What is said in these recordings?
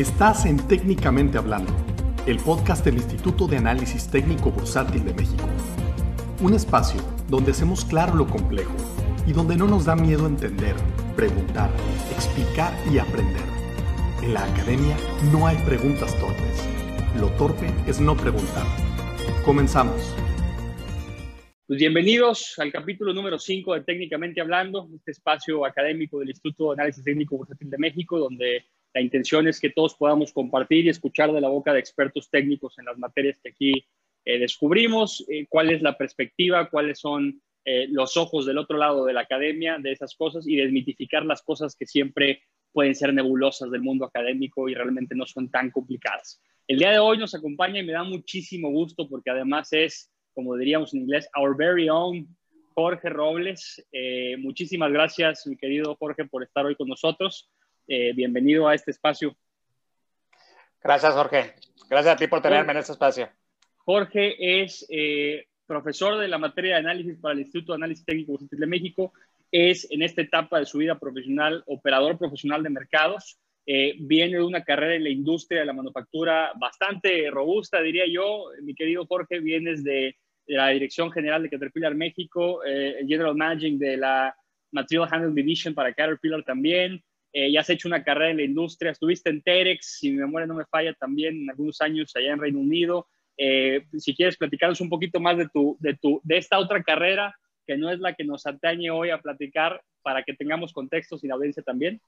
Estás en Técnicamente Hablando, el podcast del Instituto de Análisis Técnico Bursátil de México. Un espacio donde hacemos claro lo complejo y donde no nos da miedo entender, preguntar, explicar y aprender. En la academia no hay preguntas torpes. Lo torpe es no preguntar. Comenzamos. Pues bienvenidos al capítulo número 5 de Técnicamente Hablando, este espacio académico del Instituto de Análisis Técnico Bursátil de México, donde la intención es que todos podamos compartir y escuchar de la boca de expertos técnicos en las materias que aquí eh, descubrimos, eh, cuál es la perspectiva, cuáles son eh, los ojos del otro lado de la academia de esas cosas y desmitificar las cosas que siempre pueden ser nebulosas del mundo académico y realmente no son tan complicadas. El día de hoy nos acompaña y me da muchísimo gusto porque además es, como diríamos en inglés, our very own Jorge Robles. muchísimas gracias, mi querido Jorge, por estar hoy con nosotros. Eh, bienvenido a este espacio. Gracias, Jorge. Gracias a ti por tenerme en este espacio. Jorge es eh, profesor de la materia de análisis para el Instituto de Análisis Técnico de México. Es en esta etapa de su vida profesional operador profesional de mercados. Eh, viene de una carrera en la industria de la manufactura bastante robusta, diría yo. Mi querido Jorge, vienes de, la Dirección General de Caterpillar México, General Managing de la Material Handling Division para Caterpillar también. Eh, ya has hecho una carrera en la industria, estuviste en Terex, si mi memoria no me falla, también en algunos años allá en Reino Unido. Eh, si quieres platicarnos un poquito más de, tu, de, tu, de esta otra carrera, que no es la que nos atañe hoy a platicar, para que tengamos contextos y la audiencia también.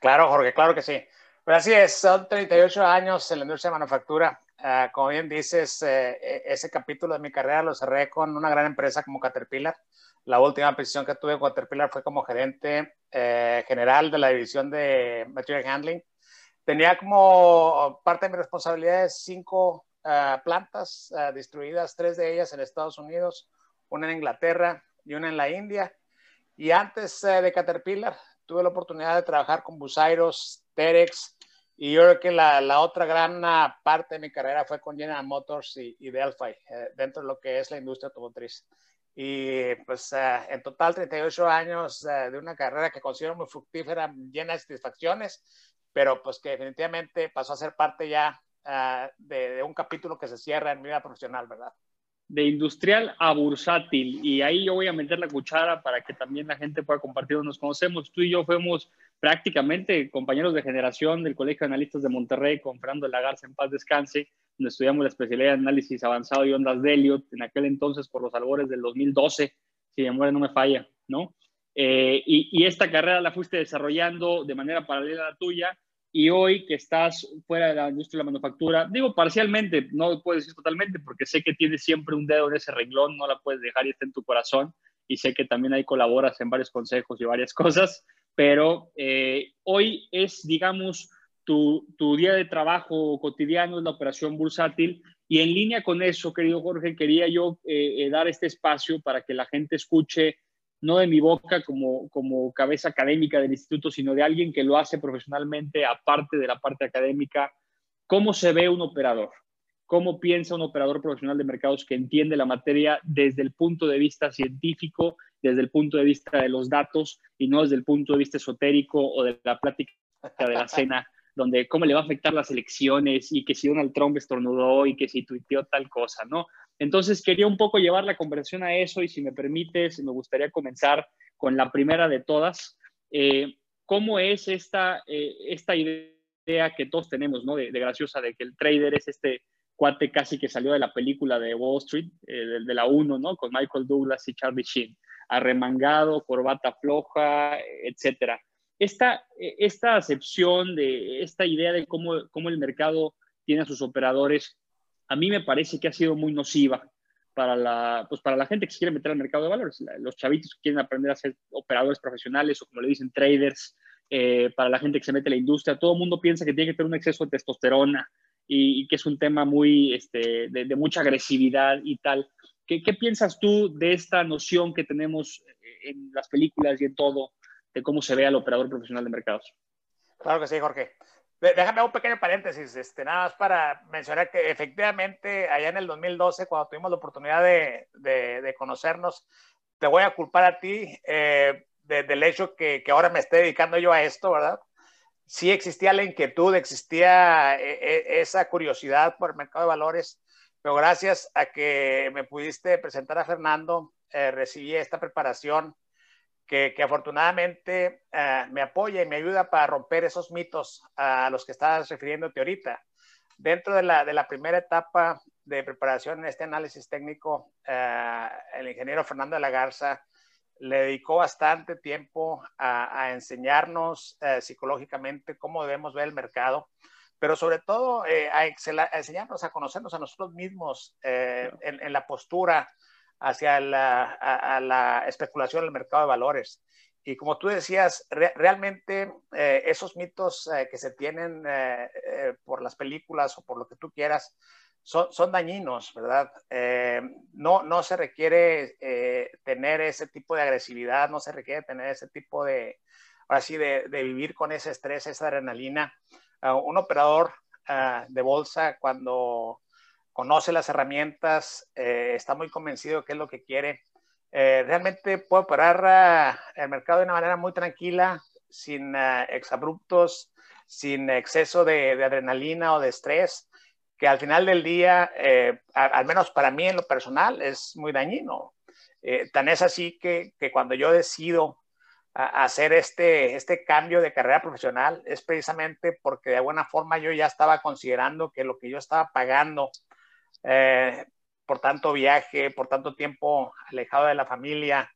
Claro, Jorge, claro que sí. Pues así es, son 38 años en la industria de manufactura. Ah, como bien dices, eh, e, ese capítulo de mi carrera lo cerré con una gran empresa como Caterpillar. La última posición que tuve con Caterpillar fue como gerente eh, general de la división de Material Handling. Tenía como parte de mis responsabilidades cinco uh, plantas uh, distribuidas, tres de ellas en Estados Unidos, una en Inglaterra y una en la India. Y antes de Caterpillar, tuve la oportunidad de trabajar con Busairos, Terex, y yo creo que la, otra gran parte de mi carrera fue con General Motors y, Delphi, eh, dentro de lo que es la industria automotriz. Y pues uh, en total 38 años uh, de una carrera que considero muy fructífera, llena de satisfacciones, pero pues que definitivamente pasó a ser parte ya uh, de, de, un capítulo que se cierra en mi vida profesional, ¿verdad? De industrial a bursátil. Y ahí yo voy a meter la cuchara para que también la gente pueda compartir. Nos conocemos, tú y yo fuimos prácticamente compañeros de generación del Colegio de Analistas de Monterrey con Fernando Lagarza en paz descanse donde estudiamos la especialidad de análisis avanzado y ondas de Elliot, en aquel entonces por los albores del 2012, si mi memoria no me falla, ¿no? Eh, y, y, esta carrera la fuiste desarrollando de manera paralela a la tuya y hoy que estás fuera de la industria de la manufactura, digo parcialmente, no puedo decir totalmente porque sé que tienes siempre un dedo en ese renglón, no la puedes dejar y está en tu corazón y sé que también ahí colaboras en varios consejos y varias cosas, pero eh, hoy es, digamos, tu, día de trabajo cotidiano es la operación bursátil. Y en línea con eso, querido Jorge, quería yo eh, eh, dar este espacio para que la gente escuche, no de mi boca como, como cabeza académica del instituto, sino de alguien que lo hace profesionalmente, aparte de la parte académica, cómo se ve un operador, cómo piensa un operador profesional de mercados que entiende la materia desde el punto de vista científico, desde el punto de vista de los datos y no desde el punto de vista esotérico o de la plática de la cena donde cómo le va a afectar las elecciones y que si Donald Trump estornudó y que si tuiteó tal cosa, ¿no? Entonces quería un poco llevar la conversación a eso y si me permites, me gustaría comenzar con la primera de todas. Eh, ¿Cómo es esta, eh, esta idea que todos tenemos, ¿no? De, de, graciosa, de que el trader es este cuate casi que salió de la película de Wall Street, eh, de, de, la 1, ¿no? Con Michael Douglas y Charlie Sheen, arremangado, corbata floja, etcétera esta, e, esta acepción de esta idea de cómo, cómo el mercado tiene a sus operadores, a mí me parece que ha sido muy nociva para la, pues para la gente que se quiere meter al mercado de valores, los chavitos que quieren aprender a ser operadores profesionales o como le dicen traders, eh, para la gente que se mete a la industria, todo el mundo piensa que tiene que tener un exceso de testosterona y, y que es un tema muy, este, de, de mucha agresividad y tal. ¿Qué, ¿Qué, piensas tú de esta noción que tenemos en las películas y en todo de cómo se ve al operador profesional de mercados. Claro que sí, Jorge. Déjame un pequeño paréntesis, este, nada más para mencionar que efectivamente allá en el 2012, cuando tuvimos la oportunidad de, de, de conocernos, te voy a culpar a ti eh, de, del hecho que, que, ahora me esté dedicando yo a esto, ¿verdad? sí existía la inquietud, existía esa curiosidad por el mercado de valores, pero gracias a que me pudiste presentar a Fernando, recibí esta preparación que, afortunadamente me apoya y me ayuda para romper esos mitos a los que estabas refiriéndote ahorita. Dentro de la, de la primera etapa de preparación en este análisis técnico, eh, el ingeniero Fernando de la Garza le dedicó bastante tiempo a, enseñarnos eh, psicológicamente cómo debemos ver el mercado, pero sobre todo eh, a, enseñarnos a conocernos a nosotros mismos en, la postura hacia la, la, especulación del mercado de valores. Y como tú decías, realmente esos mitos que se tienen por las películas o por lo que tú quieras, son, dañinos, ¿verdad? Eh, no, no se requiere eh, tener ese tipo de agresividad, no se requiere tener ese tipo de, así, de, vivir con ese estrés, esa adrenalina. Ah, un operador ah, de bolsa, cuando conoce las herramientas, eh, está muy convencido de qué es lo que quiere, realmente puede operar ah, el mercado de una manera muy tranquila, sin exabruptos, sin exceso de, de adrenalina o de estrés que al final del día, eh, al menos para mí en lo personal, es muy dañino. Eh, tan es así que, que cuando yo decido hacer este, este cambio de carrera profesional es precisamente porque de alguna forma yo ya estaba considerando que lo que yo estaba pagando eh, por tanto viaje, por tanto tiempo alejado de la familia.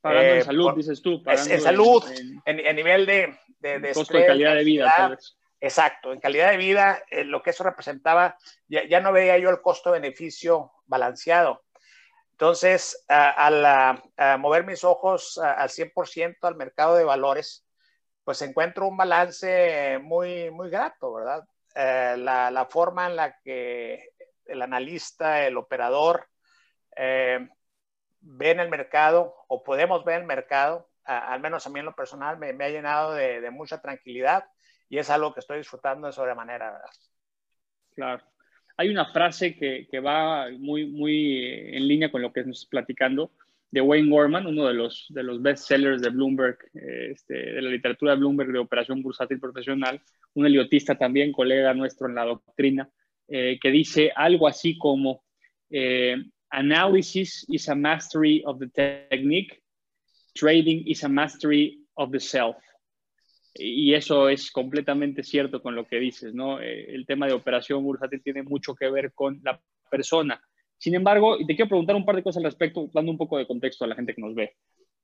Pagando en salud, dices tú. en salud, en, nivel de, de, costo de calidad de vida. Tal vez. Exacto, en calidad de vida, eh, lo que eso representaba, ya, no veía yo el costo-beneficio balanceado. Entonces, al mover mis ojos al 100% al mercado de valores, pues encuentro un balance muy, muy grato, ¿verdad? Eh, la, forma en la que el analista, el operador, eh, ven el mercado o podemos ver el mercado, al menos a mí en lo personal, me, ha llenado de, de mucha tranquilidad y es algo que estoy disfrutando de sobremanera. Claro. Hay una frase que, que va muy, muy en línea con lo que estamos platicando de Wayne Gorman, uno de los, de los bestsellers de Bloomberg, este, de la literatura de Bloomberg de operación bursátil profesional, un heliotista también, colega nuestro en la doctrina, eh, que dice algo así como, eh, analysis is a mastery of the technique, trading is a mastery of the self y eso es completamente cierto con lo que dices, ¿no? Eh, el tema de operación bursátil tiene mucho que ver con la persona. Sin embargo, y te quiero preguntar un par de cosas al respecto, dando un poco de contexto a la gente que nos ve.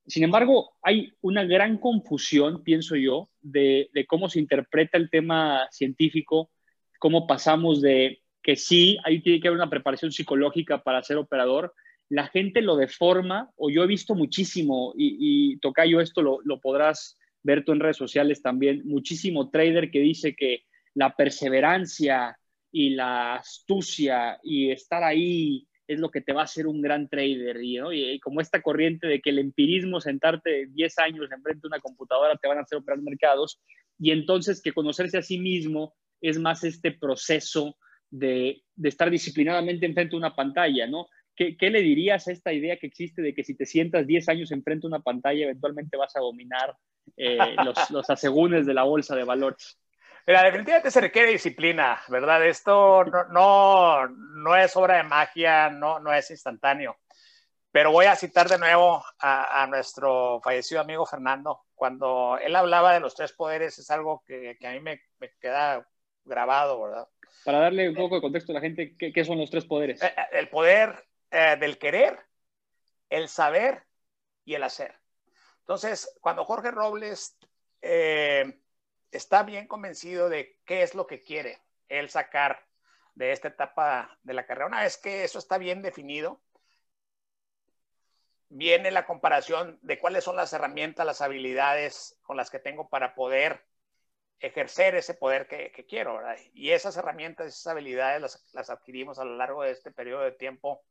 Sin embargo, hay una gran confusión, pienso yo, de, de cómo se interpreta el tema científico, cómo pasamos de que sí, ahí tiene que haber una preparación psicológica para ser operador, la gente lo deforma, o yo he visto muchísimo, y, y Tocayo, esto lo, podrás ver tú en redes sociales también muchísimo trader que dice que la perseverancia y la astucia y estar ahí es lo que te va a hacer un gran trader. Y, como esta corriente de que el empirismo, sentarte 10 años enfrente de una computadora, te van a hacer operar mercados. Y entonces que conocerse a sí mismo es más este proceso de, de estar disciplinadamente enfrente de una pantalla, ¿no? ¿Qué, ¿Qué, le dirías a esta idea que existe de que si te sientas 10 años enfrente de una pantalla, eventualmente vas a dominar eh, los, los asegúnes de la bolsa de valores? Mira, definitivamente se requiere disciplina, ¿verdad? Esto no, no, no, es obra de magia, no, no es instantáneo. Pero voy a citar de nuevo a, a, nuestro fallecido amigo Fernando. Cuando él hablaba de los tres poderes, es algo que, que a mí me, me, queda grabado, ¿verdad? Para darle un poco de contexto a la gente, ¿qué, qué son los tres poderes? Eh, eh, el poder eh, del querer, el saber y el hacer. Entonces, cuando Jorge Robles eh, está bien convencido de qué es lo que quiere él sacar de esta etapa de la carrera, una vez que eso está bien definido, viene la comparación de cuáles son las herramientas, las habilidades con las que tengo para poder ejercer ese poder que, quiero, ¿verdad? Y esas herramientas, esas habilidades las, adquirimos a lo largo de este periodo de tiempo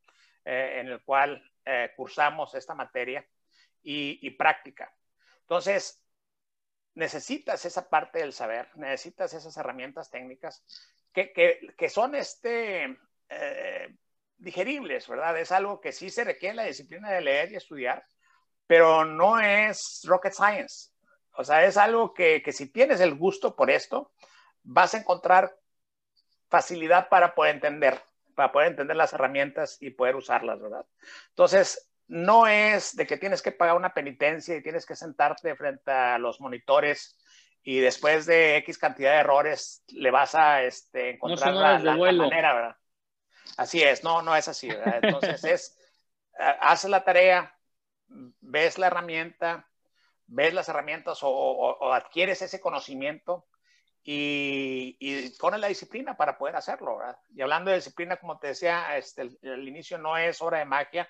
eh, en el cual eh, cursamos esta materia y, práctica. Entonces, necesitas esa parte del saber, necesitas esas herramientas técnicas que, que, son este, eh, digeribles, ¿verdad? Es algo que sí se requiere la disciplina de leer y estudiar, pero no es rocket science. O sea, es algo que, que si tienes el gusto por esto, vas a encontrar facilidad para poder entender, para poder entender las herramientas y poder usarlas, ¿verdad? Entonces, no es de que tienes que pagar una penitencia y tienes que sentarte frente a los monitores y después de X cantidad de errores le vas a este, encontrar la, la, manera, ¿verdad? Así es, no, no es así, ¿verdad? Entonces es, haces la tarea, ves la herramienta, ves las herramientas o, adquieres ese conocimiento y, y, pones la disciplina para poder hacerlo. Y hablando de disciplina, como te decía, este, el, inicio no es obra de magia,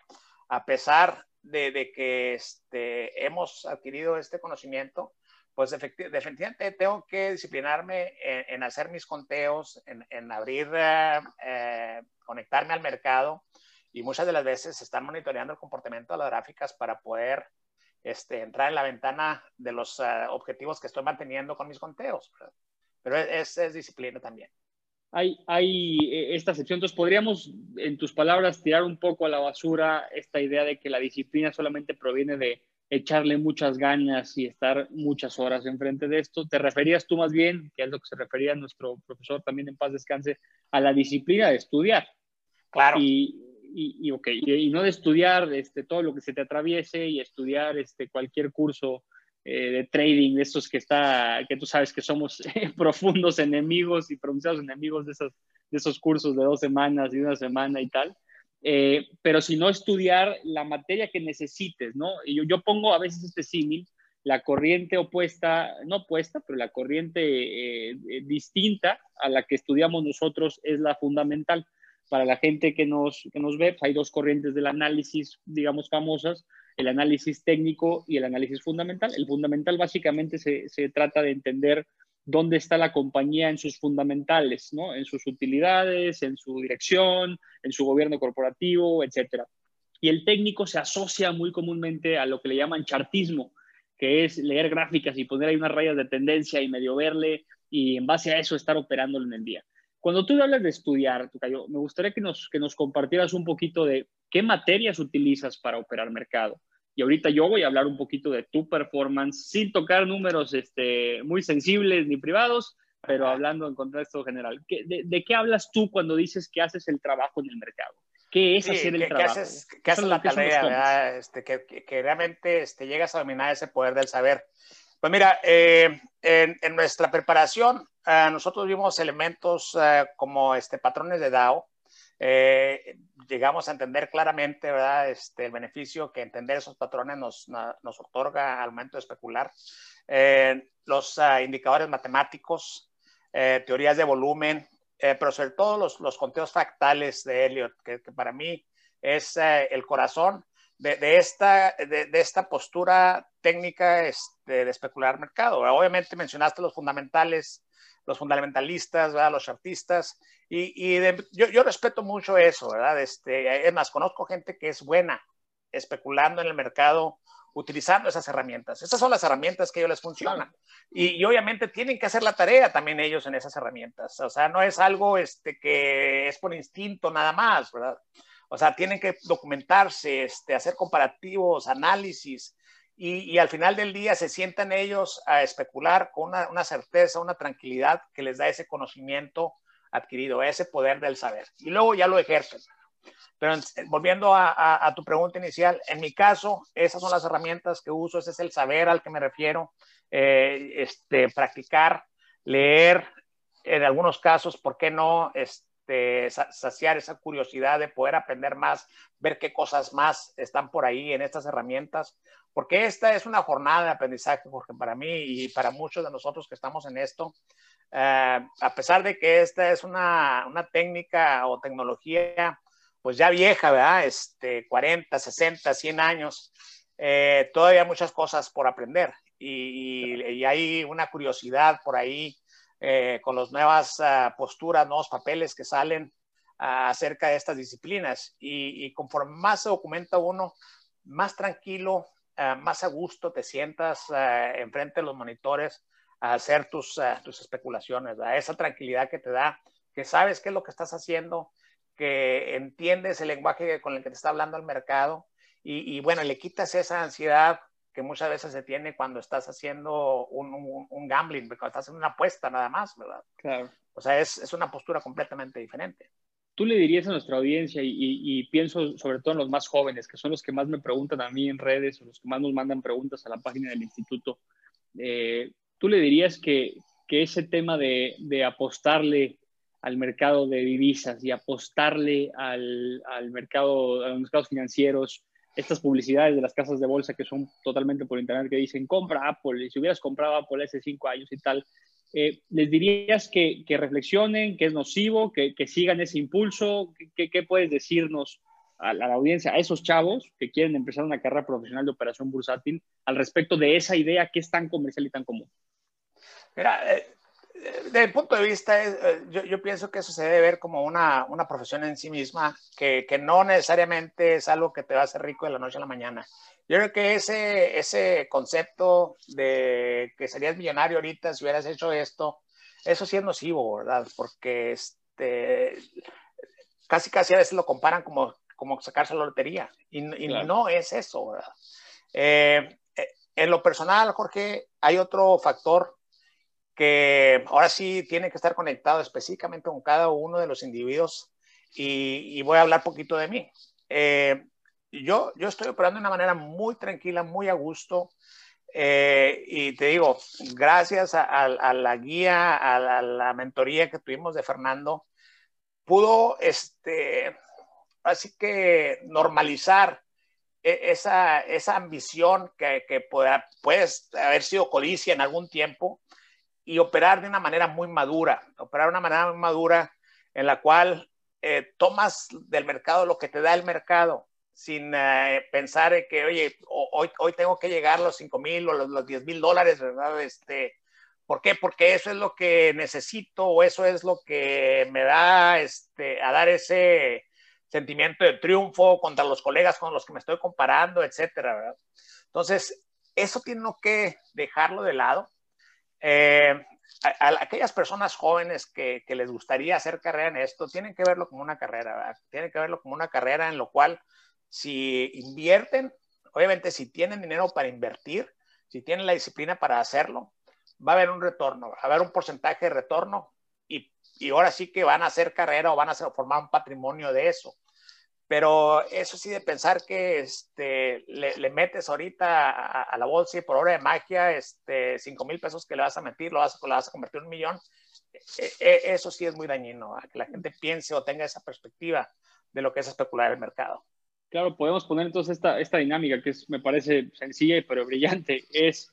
a pesar de, que este, hemos adquirido este conocimiento, pues definitivamente tengo que disciplinarme en, hacer mis conteos, en, abrir, eh, eh, conectarme al mercado y muchas de las veces estar monitoreando el comportamiento de las gráficas para poder este, entrar en la ventana de los eh, objetivos que estoy manteniendo con mis conteos. Pero es, es, disciplina también. Hay, hay esta sección, entonces podríamos, en tus palabras, tirar un poco a la basura esta idea de que la disciplina solamente proviene de echarle muchas ganas y estar muchas horas enfrente de esto. ¿Te referías tú más bien, que es lo que se refería nuestro profesor también en paz descanse, a la disciplina de estudiar? Claro. Y, y, okay, y, no de estudiar este, todo lo que se te atraviese y estudiar este, cualquier curso eh, de trading, de estos que está, que tú sabes que somos profundos enemigos y pronunciados enemigos de esos, de esos cursos de dos semanas y una semana y tal. Eh, pero si no estudiar la materia que necesites, ¿no? Yo, yo pongo a veces este símil, la corriente opuesta, no opuesta, pero la corriente eh, eh, distinta a la que estudiamos nosotros es la fundamental. Para la gente que nos, que nos ve, hay dos corrientes del análisis, digamos, famosas, el análisis técnico y el análisis fundamental. El fundamental básicamente se, se trata de entender dónde está la compañía en sus fundamentales, ¿no? En sus utilidades, en su dirección, en su gobierno corporativo, etcétera. Y el técnico se asocia muy comúnmente a lo que le llaman chartismo, que es leer gráficas y poner ahí unas rayas de tendencia y medio verle y en base a eso estar operándolo en el día. Cuando tú hablas de estudiar, Tucayo, me gustaría que nos, que nos compartieras un poquito de qué materias utilizas para operar mercado. Y ahorita yo voy a hablar un poquito de tu performance sin tocar números este, muy sensibles ni privados, pero hablando en contexto general. de, qué hablas tú cuando dices que haces el trabajo en el mercado? ¿Qué es hacer el trabajo? ¿Qué haces, qué haces la tarea? Este, que, que, realmente este, llegas a dominar ese poder del saber. Pues mira, eh, en, en, nuestra preparación, uh, nosotros vimos elementos uh, como este, patrones de DAO, eh, llegamos a entender claramente ¿verdad? Este, el beneficio que entender esos patrones nos, nos otorga al momento de especular. Eh, los uh, indicadores matemáticos, eh, teorías de volumen, eh, pero sobre todo los, los, conteos fractales de Elliot, que, que para mí es el corazón de, de, esta, de, de, esta postura técnica este, de especular mercado. Obviamente mencionaste los fundamentales los fundamentalistas, ¿verdad? los artistas, y, y yo, yo, respeto mucho eso, ¿verdad? Este, es más, conozco gente que es buena especulando en el mercado, utilizando esas herramientas. Esas son las herramientas que ellos les funcionan. Y, y, obviamente tienen que hacer la tarea también ellos en esas herramientas. O sea, no es algo este, que es por instinto nada más, ¿verdad? O sea, tienen que documentarse, este, hacer comparativos, análisis, y, al final del día se sientan ellos a especular con una, certeza, una tranquilidad que les da ese conocimiento adquirido, ese poder del saber. Y luego ya lo ejercen. Pero volviendo a, tu pregunta inicial, en mi caso, esas son las herramientas que uso, ese es el saber al que me refiero, eh, este, practicar, leer, en algunos casos, ¿por qué no? Este, saciar esa curiosidad de poder aprender más, ver qué cosas más están por ahí en estas herramientas, porque esta es una jornada de aprendizaje, porque para mí y para muchos de nosotros que estamos en esto, eh, a pesar de que esta es una, una, técnica o tecnología, pues ya vieja, ¿verdad? Este, 40, 60, 100 años, eh, todavía muchas cosas por aprender y, y, hay una curiosidad por ahí eh, con las nuevas uh, posturas, nuevos papeles que salen uh, acerca de estas disciplinas y, y conforme más se documenta uno, más tranquilo, uh, más a gusto te sientas uh, enfrente de los monitores a hacer tus, uh, tus especulaciones, a esa tranquilidad que te da, que sabes qué es lo que estás haciendo, que entiendes el lenguaje con el que te está hablando el mercado y, y bueno, le quitas esa ansiedad que muchas veces se tiene cuando estás haciendo un, un, gambling, cuando estás haciendo una apuesta nada más, ¿verdad? Claro. O sea, es, es una postura completamente diferente. Tú le dirías a nuestra audiencia, y, pienso sobre todo en los más jóvenes, que son los que más me preguntan a mí en redes, o los que más nos mandan preguntas a la página del instituto, eh, tú le dirías que, que ese tema de, de, apostarle al mercado de divisas y apostarle al, al mercado, a los mercados financieros, estas publicidades de las casas de bolsa que son totalmente por internet que dicen compra Apple y si hubieras comprado Apple hace cinco años y tal, eh, ¿les dirías que, que, reflexionen, que es nocivo, que, que sigan ese impulso? ¿Qué, ¿Qué, puedes decirnos a la, audiencia, a esos chavos que quieren empezar una carrera profesional de operación bursátil al respecto de esa idea que es tan comercial y tan común? Mira, eh, desde el punto de vista, eh, yo, yo, pienso que eso se debe ver como una, una profesión en sí misma, que, que, no necesariamente es algo que te va a hacer rico de la noche a la mañana. Yo creo que ese, ese concepto de que serías millonario ahorita si hubieras hecho esto, eso sí es nocivo, ¿verdad? Porque este, casi casi a veces lo comparan como, como sacarse la lotería y, y no es eso, ¿verdad? Eh, eh, en lo personal, Jorge, hay otro factor que ahora sí tiene que estar conectado específicamente con cada uno de los individuos y, y voy a hablar poquito de mí. Eh, yo, yo estoy operando de una manera muy tranquila, muy a gusto. Eh, y te digo, gracias a, a, a la guía, a la, a la, mentoría que tuvimos de Fernando, pudo, este, así que normalizar e, esa, esa ambición que, que pueda, puede haber sido codicia en algún tiempo, y operar de una manera muy madura, operar de una manera muy madura en la cual eh, tomas del mercado lo que te da el mercado, sin eh, pensar que, oye, hoy, hoy tengo que llegar a los 5 mil o los, los 10 mil dólares, ¿verdad? Este, ¿Por qué? Porque eso es lo que necesito o eso es lo que me da este, a dar ese sentimiento de triunfo contra los colegas con los que me estoy comparando, etcétera, ¿verdad? Entonces, eso tiene que dejarlo de lado eh, a, aquellas personas jóvenes que, les gustaría hacer carrera en esto, tienen que verlo como una carrera, tienen que verlo como una carrera en lo cual si invierten, obviamente si tienen dinero para invertir, si tienen la disciplina para hacerlo, va a haber un retorno, va a haber un porcentaje de retorno y, y ahora sí que van a hacer carrera o van a formar un patrimonio de eso. Pero eso sí de pensar que este, le, le metes ahorita a, a, la bolsa y por hora de magia, este, 5 mil pesos que le vas a meter, lo vas, lo vas a convertir en un millón, e, e, eso sí es muy dañino, a que la gente piense o tenga esa perspectiva de lo que es especular el mercado. Claro, podemos poner entonces esta, esta dinámica que es, me parece sencilla pero brillante, es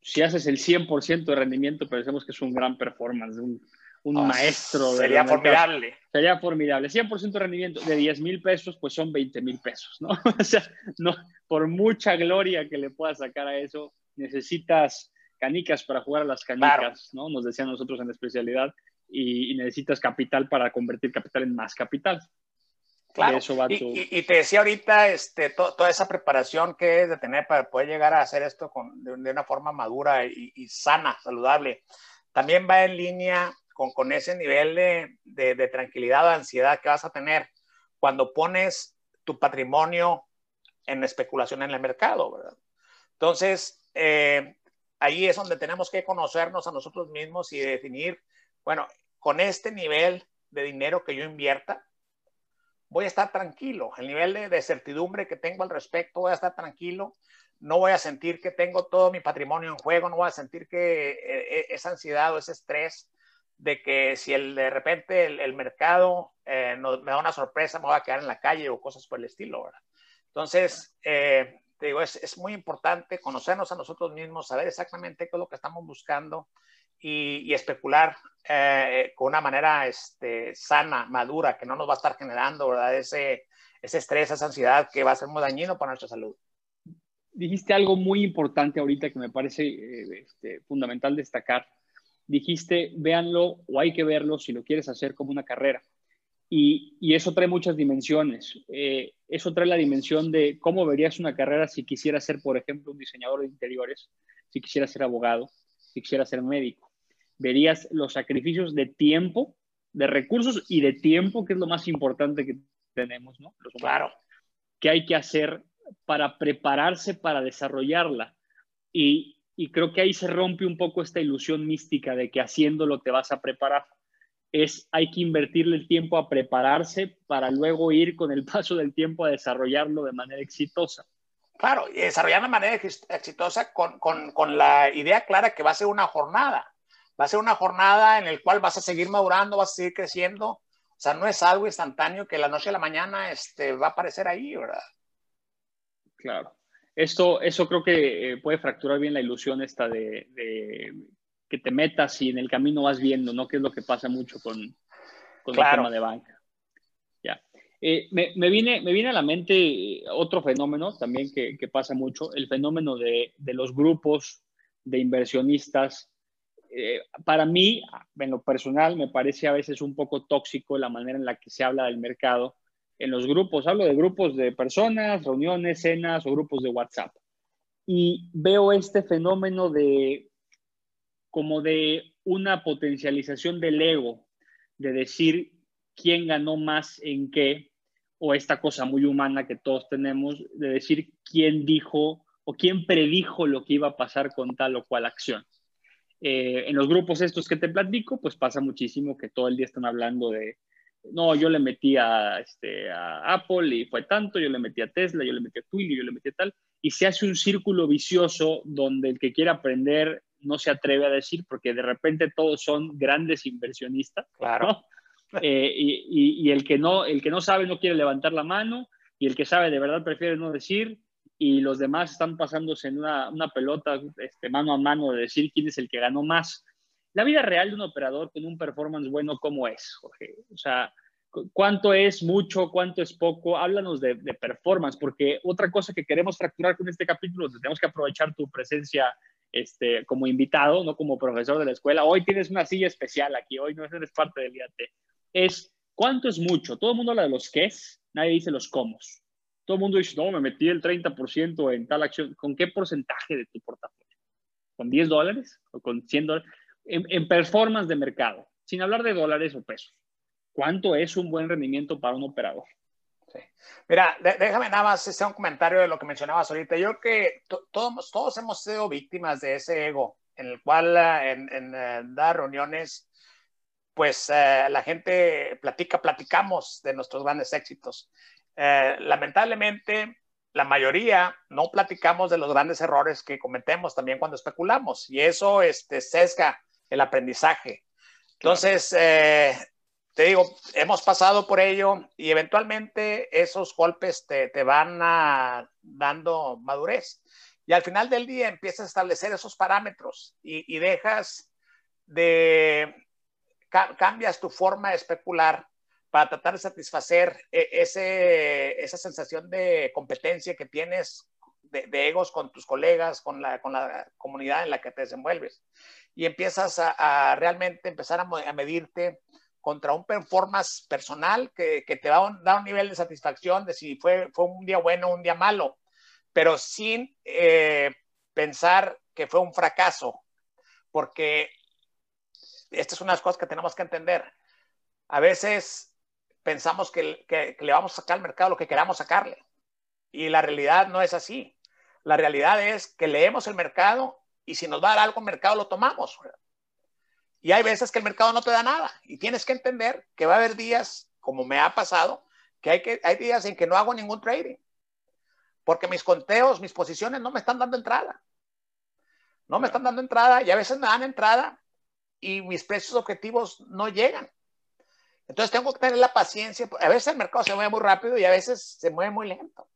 si haces el 100% de rendimiento, pensemos que es un gran performance, un, un oh, maestro. Sería formidable. Sería formidable. 100% de rendimiento de 10 mil pesos, pues son 20 mil pesos, ¿no? o sea, no, por mucha gloria que le puedas sacar a eso, necesitas canicas para jugar a las canicas, claro. ¿no? Nos decían nosotros en la especialidad, y, y, necesitas capital para convertir capital en más capital. Claro. Eso va y, tu... y, y, te decía ahorita este, to, toda esa preparación que es de tener para poder llegar a hacer esto con, de, de una forma madura y, y sana, saludable. También va en línea con, ese nivel de, de, de, tranquilidad o ansiedad que vas a tener cuando pones tu patrimonio en especulación en el mercado, ¿verdad? Entonces, eh, ahí es donde tenemos que conocernos a nosotros mismos y definir, bueno, con este nivel de dinero que yo invierta, voy a estar tranquilo. El nivel de, de, certidumbre que tengo al respecto, voy a estar tranquilo. No voy a sentir que tengo todo mi patrimonio en juego, no voy a sentir que eh, esa ansiedad o ese estrés de que si el, de repente el, mercado eh, no, me da una sorpresa, me voy a quedar en la calle o cosas por el estilo, ¿verdad? Entonces, eh, te digo, es, es, muy importante conocernos a nosotros mismos, saber exactamente qué es lo que estamos buscando y, y especular eh, con una manera este, sana, madura, que no nos va a estar generando, ¿verdad? Ese, ese estrés, esa ansiedad que va a ser muy dañino para nuestra salud. Dijiste algo muy importante ahorita que me parece eh, este, fundamental destacar dijiste, véanlo o hay que verlo si lo quieres hacer como una carrera. Y, y eso trae muchas dimensiones. Eh, eso trae la dimensión de cómo verías una carrera si quisieras ser, por ejemplo, un diseñador de interiores, si quisieras ser abogado, si quisieras ser médico. Verías los sacrificios de tiempo, de recursos y de tiempo, que es lo más importante que tenemos, ¿no? Los claro. Que hay que hacer para prepararse para desarrollarla. Y, y creo que ahí se rompe un poco esta ilusión mística de que haciéndolo te vas a preparar. Es, hay que invertirle el tiempo a prepararse para luego ir con el paso del tiempo a desarrollarlo de manera exitosa. Claro, y desarrollar de manera exitosa con, con, con, la idea clara que va a ser una jornada. Va a ser una jornada en la cual vas a seguir madurando, vas a seguir creciendo. O sea, no es algo instantáneo que la noche a la mañana este, va a aparecer ahí, ¿verdad? Claro. Esto, eso creo que eh, puede fracturar bien la ilusión esta de, que te metas y en el camino vas viendo, ¿no? Que es lo que pasa mucho con, con el tema de banca. Ya. Eh, me, me, viene, me viene a la mente otro fenómeno también que, que pasa mucho, el fenómeno de, de los grupos de inversionistas. Eh, para mí, en lo personal, me parece a veces un poco tóxico la manera en la que se habla del mercado en los grupos, hablo de grupos de personas, reuniones, cenas o grupos de WhatsApp. Y veo este fenómeno de como de una potencialización del ego, de decir quién ganó más en qué, o esta cosa muy humana que todos tenemos, de decir quién dijo o quién predijo lo que iba a pasar con tal o cual acción. Eh, en los grupos estos que te platico, pues pasa muchísimo que todo el día están hablando de no, yo le metí a, este, a Apple y fue tanto, yo le metí a Tesla, yo le metí a Twilio, yo le metí a tal, y se hace un círculo vicioso donde el que quiere aprender no se atreve a decir, porque de repente todos son grandes inversionistas, claro. Eh, y, y, el, que no, el que no sabe no quiere levantar la mano, y el que sabe de verdad prefiere no decir, y los demás están pasándose en una, una pelota este, mano a mano de decir quién es el que ganó más la vida real de un operador con un performance bueno, ¿cómo es, Jorge? O sea, ¿cuánto es mucho? ¿Cuánto es poco? Háblanos de, performance, porque otra cosa que queremos fracturar con este capítulo, tenemos que aprovechar tu presencia este, como invitado, no como profesor de la escuela. Hoy tienes una silla especial aquí, hoy no eres parte del IAT. Es, ¿cuánto es mucho? Todo el mundo habla de los qué es, nadie dice los cómo. Todo el mundo dice, no, me metí el 30% en tal acción. ¿Con qué porcentaje de tu portafolio? ¿Con 10 dólares o con 100 dólares? En, performance de mercado, sin hablar de dólares o pesos. ¿Cuánto es un buen rendimiento para un operador? Sí. Mira, déjame nada más hacer un comentario de lo que mencionabas ahorita. Yo creo que todos, todos hemos sido víctimas de ese ego en el cual eh, en, en, eh, dar reuniones, pues eh, la gente platica, platicamos de nuestros grandes éxitos. lamentablemente, la mayoría no platicamos de los grandes errores que cometemos también cuando especulamos y eso este, sesga el aprendizaje. Entonces, eh, te digo, hemos pasado por ello y eventualmente esos golpes te, te van a, dando madurez. Y al final del día empiezas a establecer esos parámetros y, y dejas de, cambias tu forma de especular para tratar de satisfacer e, ese, esa sensación de competencia que tienes de, de, egos con tus colegas, con la, con la comunidad en la que te desenvuelves y empiezas a, realmente empezar a, medirte contra un performance personal que, que, te va a dar un nivel de satisfacción de si fue, fue un día bueno o un día malo, pero sin eh, pensar que fue un fracaso, porque esta es una de las cosas que tenemos que entender. A veces pensamos que, que le vamos a sacar al mercado lo que queramos sacarle, y la realidad no es así. La realidad es que leemos el mercado y si nos va a dar algo el mercado lo tomamos. Y hay veces que el mercado no te da nada y tienes que entender que va a haber días, como me ha pasado, que hay, que, hay días en que no hago ningún trading porque mis conteos, mis posiciones no me están dando entrada. No me están dando entrada y a veces me dan entrada y mis precios objetivos no llegan. Entonces tengo que tener la paciencia. A veces el mercado se mueve muy rápido y a veces se mueve muy lento.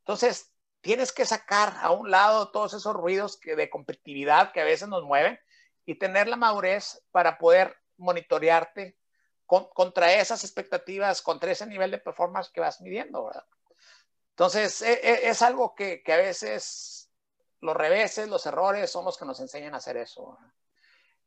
Entonces tienes que sacar a un lado todos esos ruidos que, de competitividad que a veces nos mueven y tener la madurez para poder monitorearte contra esas expectativas, contra ese nivel de performance que vas midiendo, ¿verdad? Entonces, e, e, es, algo que, a veces los reveses, los errores son los que nos enseñan a hacer eso.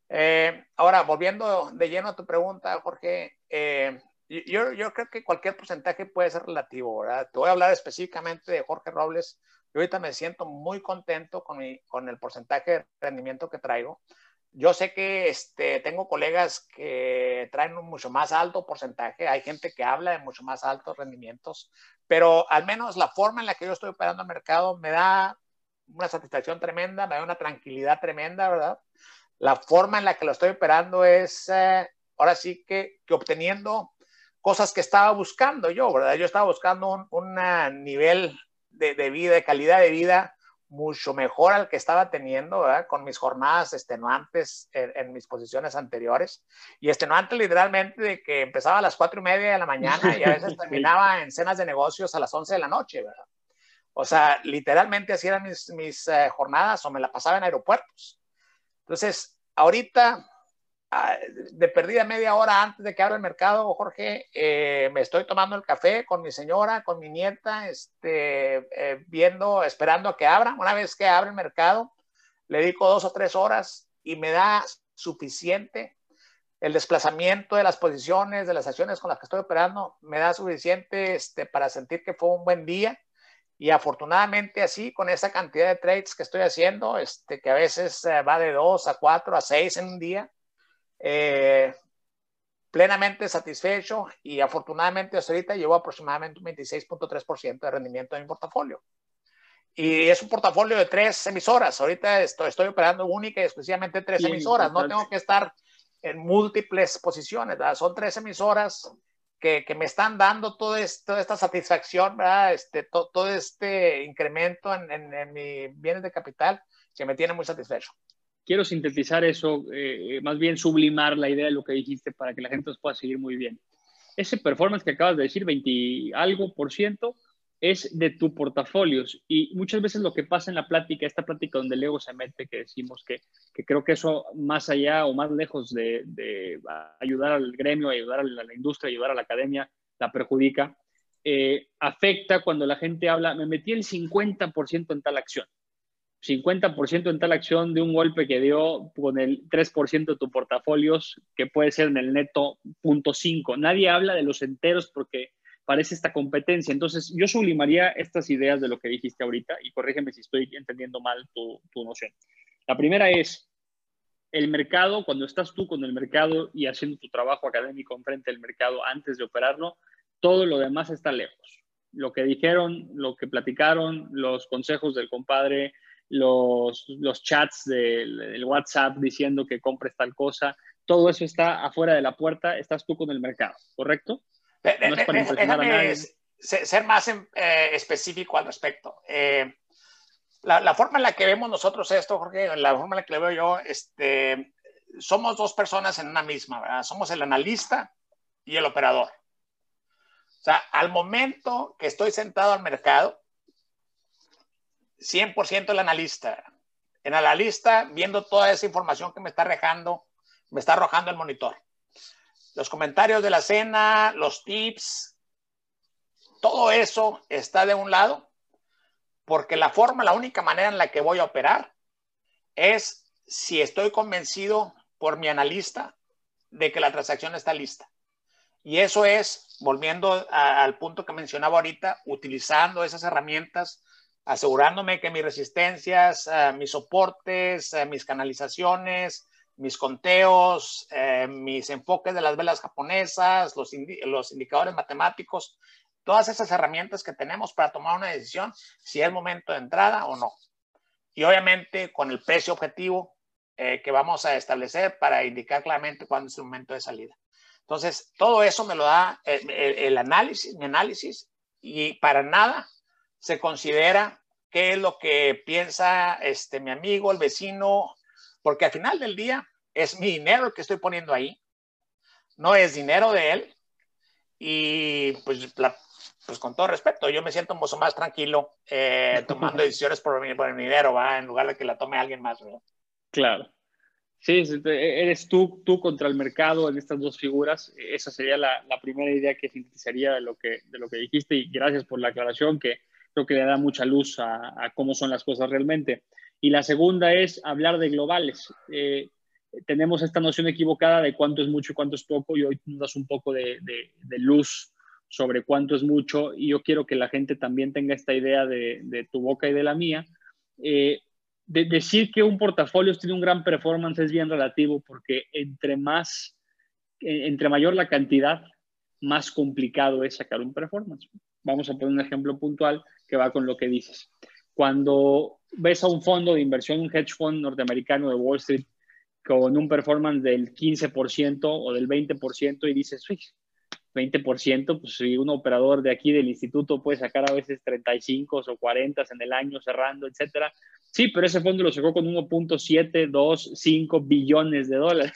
Eh, ahora, volviendo de lleno a tu pregunta, Jorge, eh, yo, yo, creo que cualquier porcentaje puede ser relativo, ¿verdad? Te voy a hablar específicamente de Jorge Robles. Yo ahorita me siento muy contento con, mi, con el porcentaje de rendimiento que traigo. Yo sé que este, tengo colegas que traen un mucho más alto porcentaje, hay gente que habla de mucho más altos rendimientos, pero al menos la forma en la que yo estoy operando el mercado me da una satisfacción tremenda, me da una tranquilidad tremenda, ¿verdad? La forma en la que lo estoy operando es, eh, ahora sí que, que, obteniendo cosas que estaba buscando yo, ¿verdad? Yo estaba buscando un, un nivel de, de, vida, de calidad de vida mucho mejor al que estaba teniendo ¿verdad? con mis jornadas extenuantes en, en, mis posiciones anteriores. Y extenuante literalmente de que empezaba a las cuatro y media de la mañana y a veces terminaba en cenas de negocios a las once de la noche, ¿verdad? O sea, literalmente así eran mis, mis uh, jornadas o me la pasaba en aeropuertos. Entonces, ahorita, de perdida media hora antes de que abra el mercado, Jorge, eh, me estoy tomando el café con mi señora, con mi nieta, este, eh, viendo, esperando a que abra. Una vez que abre el mercado, le dedico dos o tres horas y me da suficiente el desplazamiento de las posiciones, de las acciones con las que estoy operando, me da suficiente este, para sentir que fue un buen día y afortunadamente así, con esa cantidad de trades que estoy haciendo, este, que a veces eh, va de 2 a 4 a 6 en un día, eh, plenamente satisfecho y afortunadamente hasta ahorita llevo aproximadamente un 26.3% de rendimiento en mi portafolio. Y es un portafolio de tres emisoras. Ahorita estoy, estoy operando única y exclusivamente tres sí, emisoras. No tengo que estar en múltiples posiciones. ¿verdad? Son tres emisoras que, que, me están dando todo esto, toda esta satisfacción, ¿verdad? Este, to, todo este incremento en, en, en mis bienes de capital que me tiene muy satisfecho. Quiero sintetizar eso, eh, más bien sublimar la idea de lo que dijiste para que la gente nos pueda seguir muy bien. Ese performance que acabas de decir, 20 algo por ciento, es de tu portafolios. Y muchas veces lo que pasa en la plática, esta plática donde Lego se mete, que decimos que, que creo que eso más allá o más lejos de, de ayudar al gremio, ayudar a la, a la, industria, ayudar a la academia, la perjudica, eh, afecta cuando la gente habla, me metí el 50% en tal acción. 50% en tal acción de un golpe que dio con el 3% de tu portafolios, que puede ser en el neto 0.5. Nadie habla de los enteros porque parece esta competencia. Entonces, yo sublimaría estas ideas de lo que dijiste ahorita y corrígeme si estoy entendiendo mal tu, tu, noción. La primera es, el mercado, cuando estás tú con el mercado y haciendo tu trabajo académico enfrente del mercado antes de operarlo, todo lo demás está lejos. Lo que dijeron, lo que platicaron, los consejos del compadre, los, los chats del, del WhatsApp diciendo que compres tal cosa, todo eso está afuera de la puerta, estás tú con el mercado, ¿correcto? No es para impresionar a nadie. Ser más eh, específico al respecto. Eh, la, la, forma en la que vemos nosotros esto, Jorge, la forma en la que lo veo yo, este, somos dos personas en una misma, ¿verdad? Somos el analista y el operador. O sea, al momento que estoy sentado al mercado, 100% el analista. El analista, viendo toda esa información que me está arrojando, me está arrojando el monitor los comentarios de la cena, los tips, todo eso está de un lado, porque la forma, la única manera en la que voy a operar es si estoy convencido por mi analista de que la transacción está lista. Y eso es, volviendo al punto que mencionaba ahorita, utilizando esas herramientas, asegurándome que mis resistencias, uh, mis soportes, uh, mis canalizaciones, mis conteos, eh, mis enfoques de las velas japonesas, los, los, indicadores matemáticos, todas esas herramientas que tenemos para tomar una decisión si es momento de entrada o no. Y obviamente con el precio objetivo eh, que vamos a establecer para indicar claramente cuándo es el momento de salida. Entonces, todo eso me lo da el, el análisis, mi análisis, y para nada se considera qué es lo que piensa este, mi amigo, el vecino, porque al final del día es mi dinero que estoy poniendo ahí, no es dinero de él. Y pues, la, pues con todo respeto, yo me siento mucho más tranquilo eh, tomando decisiones por mi, por mi dinero, ¿va? en lugar de que la tome alguien más. ¿verdad? Claro. Sí, eres tú, tú contra el mercado en estas dos figuras. Esa sería la, la primera idea que sintetizaría de lo que, de lo que dijiste y gracias por la aclaración que creo que le da mucha luz a, cómo son las cosas realmente. Y la segunda es hablar de globales. Eh, tenemos esta noción equivocada de cuánto es mucho y cuánto es poco, y hoy nos das un poco de, de, de, luz sobre cuánto es mucho, y yo quiero que la gente también tenga esta idea de, de tu boca y de la mía. Eh, decir que un portafolio tiene un gran performance es bien relativo porque entre más, entre mayor la cantidad, más complicado es sacar un performance. Vamos a poner un ejemplo puntual que va con lo que dices. Cuando ves a un fondo de inversión, un hedge fund norteamericano de Wall Street, con un performance del 15% o del 20% y dices, uy, 20%, pues si un operador de aquí del instituto puede sacar a veces 35 o 40 en el año cerrando, etcétera. Sí, pero ese fondo lo sacó con 1.7, 2, 5 billones de dólares.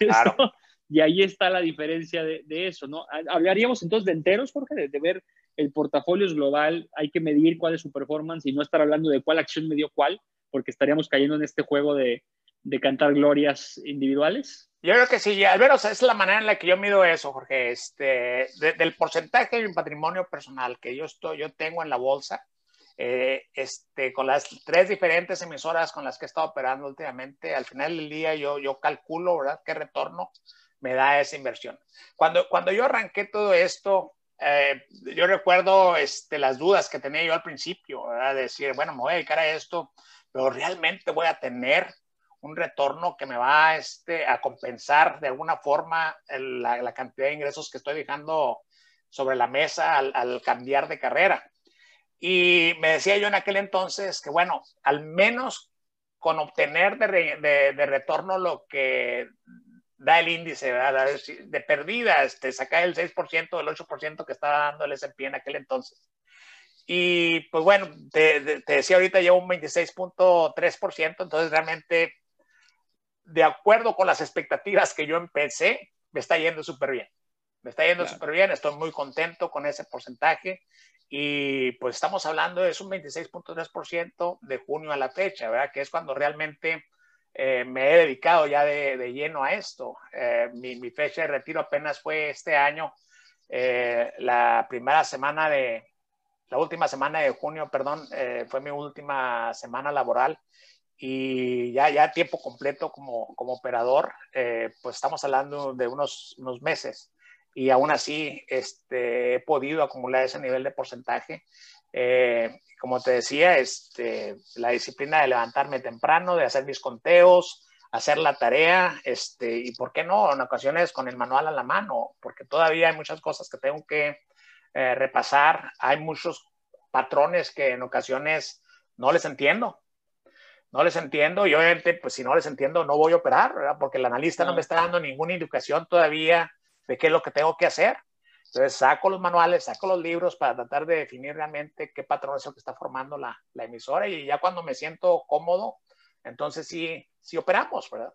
y ahí está la diferencia de, eso, ¿no? Hablaríamos entonces de enteros, Jorge, de, de, ver el portafolio es global, hay que medir cuál es su performance y no estar hablando de cuál acción me dio cuál, porque estaríamos cayendo en este juego de, cantar glorias individuales? Yo creo que sí, al menos es la manera en la que yo mido eso, Jorge, este, del porcentaje de mi patrimonio personal que yo, estoy, yo tengo en la bolsa, eh, este, con las tres diferentes emisoras con las que he estado operando últimamente, al final del día yo, yo calculo, ¿verdad?, qué retorno me da esa inversión. Cuando, cuando yo arranqué todo esto, eh, yo recuerdo este, las dudas que tenía yo al principio, ¿verdad? De decir, bueno, me voy a dedicar a esto, pero realmente voy a tener un retorno que me va este, a compensar de alguna forma la, cantidad de ingresos que estoy dejando sobre la mesa al, cambiar de carrera. Y me decía yo en aquel entonces que, bueno, al menos con obtener de, de, retorno lo que da el índice, de perdida, este, sacar el 6%, el 8% que estaba dando el S&P en aquel entonces. Y pues bueno, te, te decía ahorita llevo un 26.3%, entonces realmente de acuerdo con las expectativas que yo empecé, me está yendo súper bien. Me está yendo súper bien, estoy muy contento con ese porcentaje y pues estamos hablando de un 26.3% de junio a la fecha, ¿verdad? Que es cuando realmente eh, me he dedicado ya de, lleno a esto. Eh, mi, fecha de retiro apenas fue este año, eh, la primera semana de, la última semana de junio, perdón, fue mi última semana laboral y ya, ya tiempo completo como, como operador, eh, pues estamos hablando de unos, unos meses y aún así este, he podido acumular ese nivel de porcentaje. Eh, como te decía, este, la disciplina de levantarme temprano, de hacer mis conteos, hacer la tarea, este, y por qué no, en ocasiones con el manual a la mano, porque todavía hay muchas cosas que tengo que eh, repasar, hay muchos patrones que en ocasiones no les entiendo, no les entiendo y obviamente, pues si no les entiendo, no voy a operar, ¿verdad? Porque el analista no. me está dando ninguna indicación todavía de qué es lo que tengo que hacer. Entonces saco los manuales, saco los libros para tratar de definir realmente qué patrón es el que está formando la, la emisora y ya cuando me siento cómodo, entonces sí, sí operamos, ¿verdad?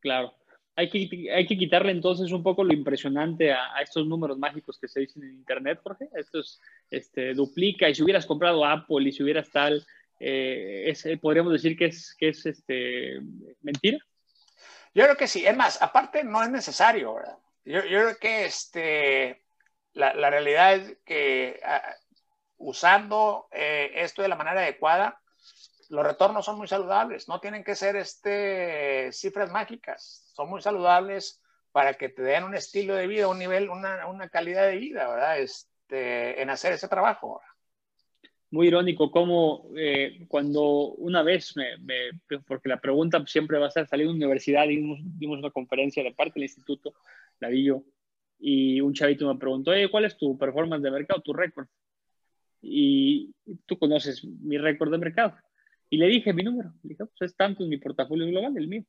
Claro. Hay que, hay que quitarle entonces un poco lo impresionante a, estos números mágicos que se dicen en Internet, Jorge. Esto es, este, duplica y si hubieras comprado Apple y si hubieras tal, eh, eh, podríamos decir que es, que es este, mentira. Yo creo que sí. Es más, aparte no es necesario, ¿verdad? Yo, yo creo que este, la, realidad es que ah, usando eh, esto de la manera adecuada, los retornos son muy saludables. No tienen que ser este, cifras mágicas. Son muy saludables para que te den un estilo de vida, un nivel, una, una calidad de vida, ¿verdad? Este, en hacer ese trabajo. muy irónico cómo eh, cuando una vez, me, porque la pregunta siempre va a ser, salí de universidad, dimos, dimos una conferencia de parte del instituto, la vi yo, y un chavito me preguntó, ¿cuál es tu performance de mercado, tu récord? Y tú conoces mi récord de mercado. Y le dije mi número, le dije, pues es tanto en mi portafolio global, el mío.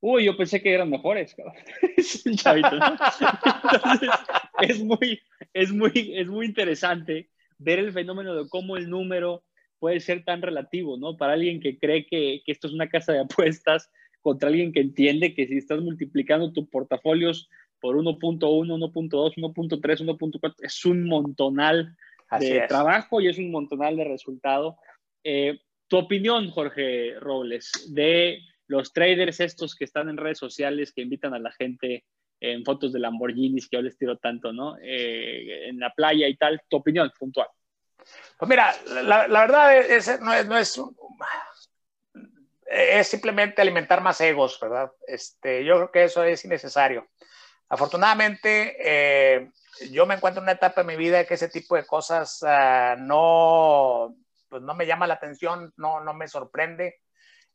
Uy, yo pensé que eran mejores, es un chavito, es muy, es muy, es muy interesante ver el fenómeno de cómo el número puede ser tan relativo, ¿no? Para alguien que cree que, esto es una casa de apuestas contra alguien que entiende que si estás multiplicando tus portafolios por 1.1, 1.2, 1.3, 1.4, es un montonal de trabajo y es un montonal de resultado. Eh, tu opinión, Jorge Robles, de los traders estos que están en redes sociales, que invitan a la gente en fotos de Lamborghinis que yo les tiro tanto, ¿no? Eh, en la playa y tal, tu opinión puntual. Pues mira, la, verdad es, no es, no es, es, simplemente alimentar más egos, ¿verdad? Este, yo creo que eso es innecesario. Afortunadamente, eh, yo me encuentro en una etapa de mi vida que ese tipo de cosas uh, no, pues no me llama la atención, no, no me sorprende.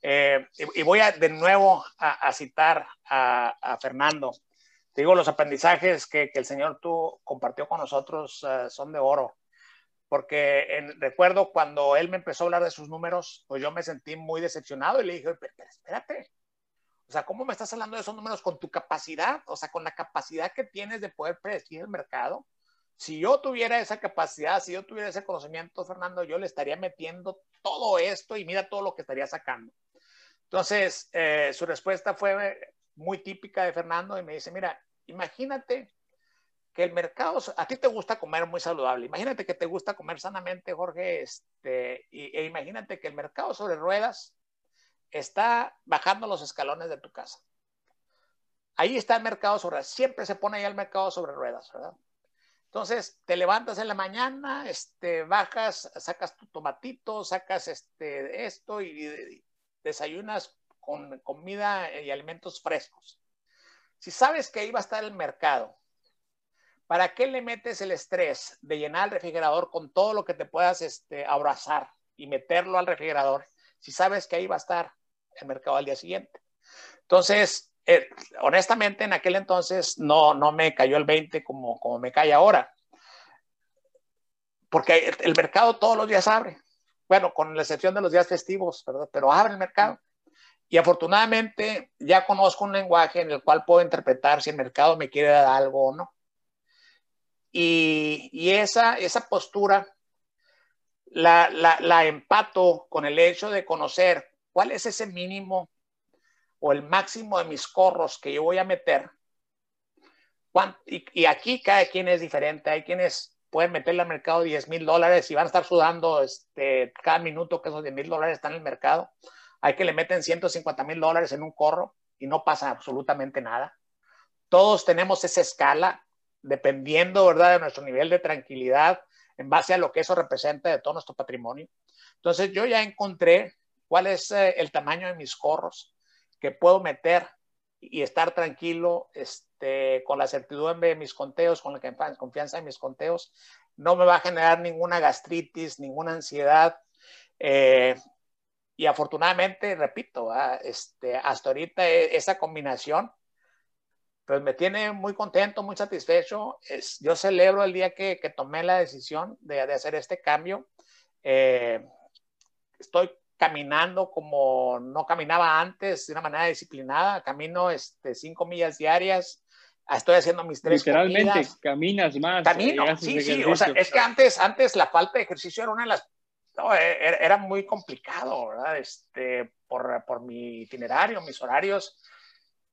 Eh, y, voy de nuevo a, citar a, Fernando. Te digo, los aprendizajes que, el Señor tú compartió con nosotros uh, son de oro. Porque en, recuerdo cuando él me empezó a hablar de sus números, pues yo me sentí muy decepcionado y le dije, pero espérate, o sea, ¿cómo me estás hablando de esos números con tu capacidad? O sea, con la capacidad que tienes de poder predecir el mercado. Si yo tuviera esa capacidad, si yo tuviera ese conocimiento, Fernando, yo le estaría metiendo todo esto y mira todo lo que estaría sacando. Entonces, eh, su respuesta fue muy típica de Fernando y me dice, mira, imagínate que el mercado, a ti te gusta comer muy saludable, imagínate que te gusta comer sanamente, Jorge, este, y, e imagínate que el mercado sobre ruedas está bajando los escalones de tu casa. Ahí está el mercado sobre ruedas, siempre se pone ahí el mercado sobre ruedas, ¿verdad? Entonces, te levantas en la mañana, este, bajas, sacas tu tomatito, sacas este, esto y desayunas con comida y alimentos frescos. Si sabes que ahí va a estar el mercado, ¿para qué le metes el estrés de llenar el refrigerador con todo lo que te puedas este, abrazar y meterlo al refrigerador si sabes que ahí va a estar el mercado al día siguiente? Entonces, eh, honestamente, en aquel entonces no, no me cayó el 20 como, como me cae ahora. Porque el, mercado todos los días abre. Bueno, con la excepción de los días festivos, ¿verdad? Pero abre el mercado. Y afortunadamente ya conozco un lenguaje en el cual puedo interpretar si el mercado me quiere dar algo o no. Y, y esa, esa postura la, la, la empato con el hecho de conocer cuál es ese mínimo o el máximo de mis corros que yo voy a meter. Y, aquí cada quien es diferente. Hay quienes pueden meterle al mercado 10 mil dólares y van a estar sudando este, cada minuto que esos 10 mil dólares están en el mercado. Hay que le meten 150 mil dólares en un corro y no pasa absolutamente nada. Todos tenemos esa escala, dependiendo, ¿verdad?, de nuestro nivel de tranquilidad en base a lo que eso representa de todo nuestro patrimonio. Entonces, yo ya encontré cuál es eh, el tamaño de mis corros que puedo meter y estar tranquilo este, con la certidumbre de mis conteos, con la confianza de mis conteos. No me va a generar ninguna gastritis, ninguna ansiedad. Eh, y afortunadamente, repito, este, hasta ahorita e, esa combinación, pues me tiene muy contento, muy satisfecho. Es, yo celebro el día que, que tomé la decisión de, de hacer este cambio. Eh, estoy caminando como no caminaba antes, de una manera disciplinada. Camino este, cinco millas diarias. Estoy haciendo mis tres Literalmente caminas más. Camino, sí, sí. O sea, es que antes, antes la falta de ejercicio era una de las... E, e, era, muy complicado, ¿verdad? Este, por, por mi itinerario, mis horarios.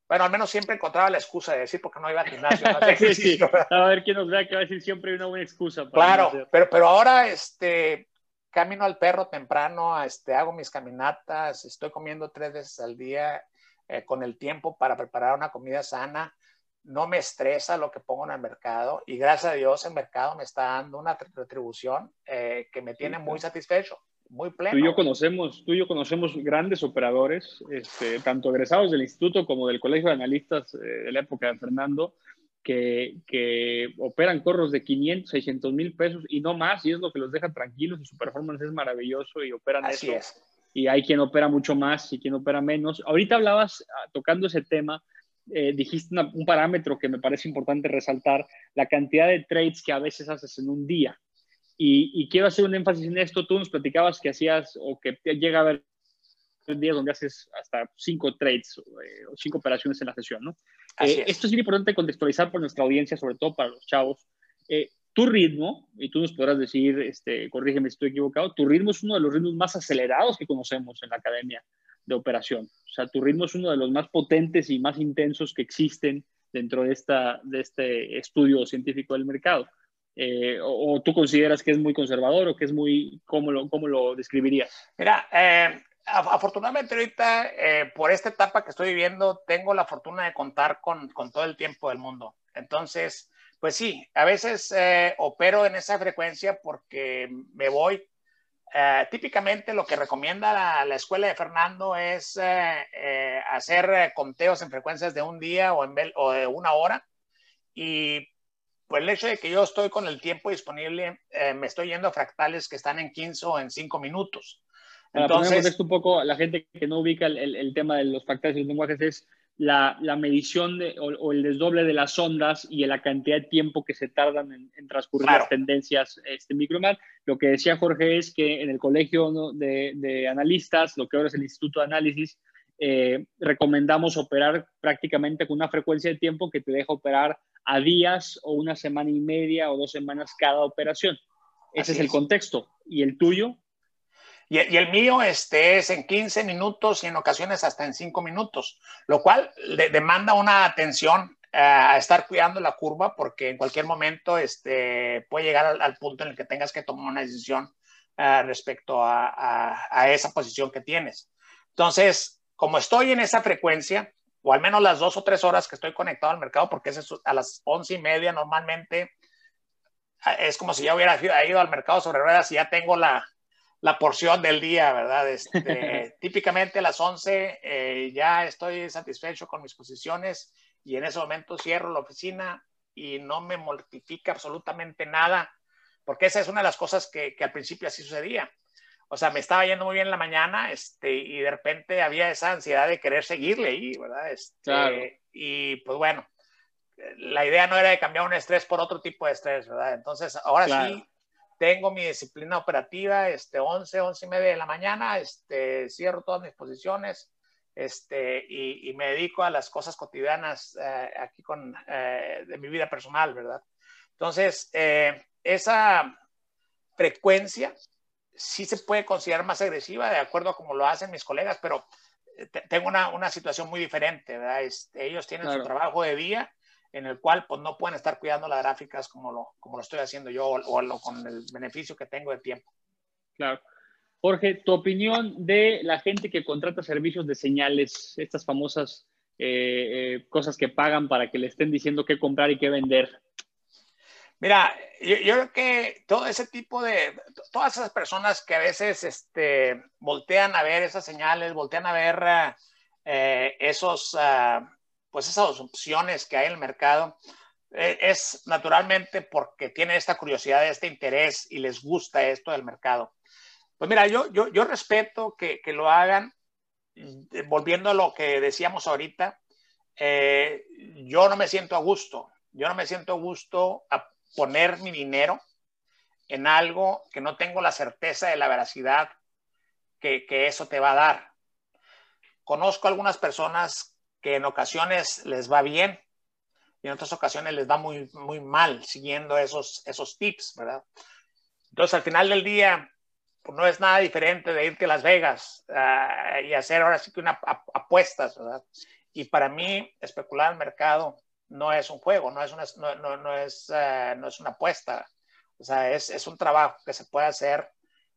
Bueno, al menos siempre encontraba la excusa de decir porque no iba al gimnasio. A ver quién nos vea que va a decir siempre una buena excusa. claro, pero, pero ahora este, camino al perro temprano, este, hago mis caminatas, estoy comiendo tres veces al día eh, con el tiempo para preparar una comida sana. No me estresa lo que pongo en el mercado y gracias a Dios el mercado me está dando una retribución eh, que me tiene muy satisfecho, muy pleno. Tú y yo conocemos, tú y yo conocemos grandes operadores, este, tanto egresados del instituto como del Colegio de Analistas eh, de la época de Fernando, que, operan corros de 500, 600 mil pesos y no más, y es lo que los deja tranquilos y su performance es maravilloso y operan Así Es. Y hay quien opera mucho más y quien opera menos. Ahorita hablabas, ah, tocando ese tema, eh, dijiste un parámetro que me parece importante resaltar, la cantidad de trades que a veces haces en un día. Y, y, quiero hacer un énfasis en esto. Tú nos platicabas que hacías o que llega a haber días donde haces hasta cinco trades eh, o cinco operaciones en la sesión, ¿no? Eh, esto es muy importante contextualizar por nuestra audiencia, sobre todo para los chavos. Eh, tu ritmo, y tú nos podrás decir, este, corrígeme si estoy equivocado, tu ritmo es uno de los ritmos más acelerados que conocemos en la academia de operación. O sea, tu ritmo es uno de los más potentes y más intensos que existen dentro de, esta, de este estudio científico del mercado. o, o, tú consideras que es muy conservador o que es muy, ¿cómo lo, cómo lo describirías? Mira, eh, afortunadamente ahorita, eh, por esta etapa que estoy viviendo, tengo la fortuna de contar con, con todo el tiempo del mundo. Entonces, pues sí, a veces eh, opero en esa frecuencia porque me voy. Eh, típicamente lo que recomienda la, la, escuela de Fernando es hacer conteos en frecuencias de un día o, en, o de una hora. Y por el hecho de que yo estoy con el tiempo disponible, eh, me estoy yendo a fractales que están en 15 o en 5 minutos. Entonces, Para un poco, la gente que no ubica el, el, tema de los fractales y los lenguajes es la, la medición de, o, el desdoble de las ondas y la cantidad de tiempo que se tardan en, transcurrir las tendencias este, micromar. Lo que decía Jorge es que en el colegio de, de, analistas, lo que ahora es el Instituto de Análisis, eh, recomendamos operar prácticamente con una frecuencia de tiempo que te deja operar a días o una semana y media o dos semanas cada operación. Ese es el contexto. ¿Y el tuyo? Y, el mío este, es en 15 minutos y en ocasiones hasta en 5 minutos, lo cual le demanda una atención eh, a estar cuidando la curva porque en cualquier momento este, puede llegar al, punto en el que tengas que tomar una decisión uh, respecto a, a, esa posición que tienes. Entonces, como estoy en esa frecuencia, o al menos las dos o tres horas que estoy conectado al mercado, porque es a las once y media normalmente, es como si ya hubiera ido al mercado sobre ruedas y ya tengo la, la porción del día, ¿verdad? Este, típicamente a las 11 eh, ya estoy satisfecho con mis posiciones y en ese momento cierro la oficina y no me mortifica absolutamente nada, porque esa es una de las cosas que, que, al principio así sucedía. O sea, me estaba yendo muy bien en la mañana este, y de repente había esa ansiedad de querer seguirle ahí, ¿verdad? Este, Y pues bueno, la idea no era de cambiar un estrés por otro tipo de estrés, ¿verdad? Entonces, ahora sí tengo mi disciplina operativa, este, 11, 11 y media de la mañana, este, cierro todas mis posiciones, este, y, me dedico a las cosas cotidianas eh, aquí con, eh, de mi vida personal, ¿verdad? Entonces, eh, esa frecuencia sí se puede considerar más agresiva, de acuerdo a como lo hacen mis colegas, pero tengo una, una, situación muy diferente, ¿verdad? Este, ellos tienen su trabajo de día en el cual pues no pueden estar cuidando las gráficas como lo, como lo estoy haciendo yo o, con el beneficio que tengo de tiempo. Claro. Jorge, tu opinión de la gente que contrata servicios de señales, estas famosas eh, eh, cosas que pagan para que le estén diciendo qué comprar y qué vender. Mira, yo, creo que todo ese tipo de, todas esas personas que a veces este, voltean a ver esas señales, voltean a ver eh, esos, ah, pues esas opciones que hay en el mercado eh, es naturalmente porque tienen esta curiosidad, este interés y les gusta esto del mercado. Pues mira, yo, yo, yo respeto que, que, lo hagan. Volviendo a lo que decíamos ahorita, eh, yo no me siento a gusto. Yo no me siento a gusto a poner mi dinero en algo que no tengo la certeza de la veracidad que, que eso te va a dar. Conozco algunas personas que en ocasiones les va bien y en otras ocasiones les va muy, muy mal siguiendo esos, esos tips, ¿verdad? Entonces, al final del día, pues no es nada diferente de irte a Las Vegas uh, y hacer ahora sí que una apuestas, ¿verdad? Y para mí, especular el mercado no es un juego, no es una, no, no, no es, uh, no es una apuesta. O sea, es, es, un trabajo que se puede hacer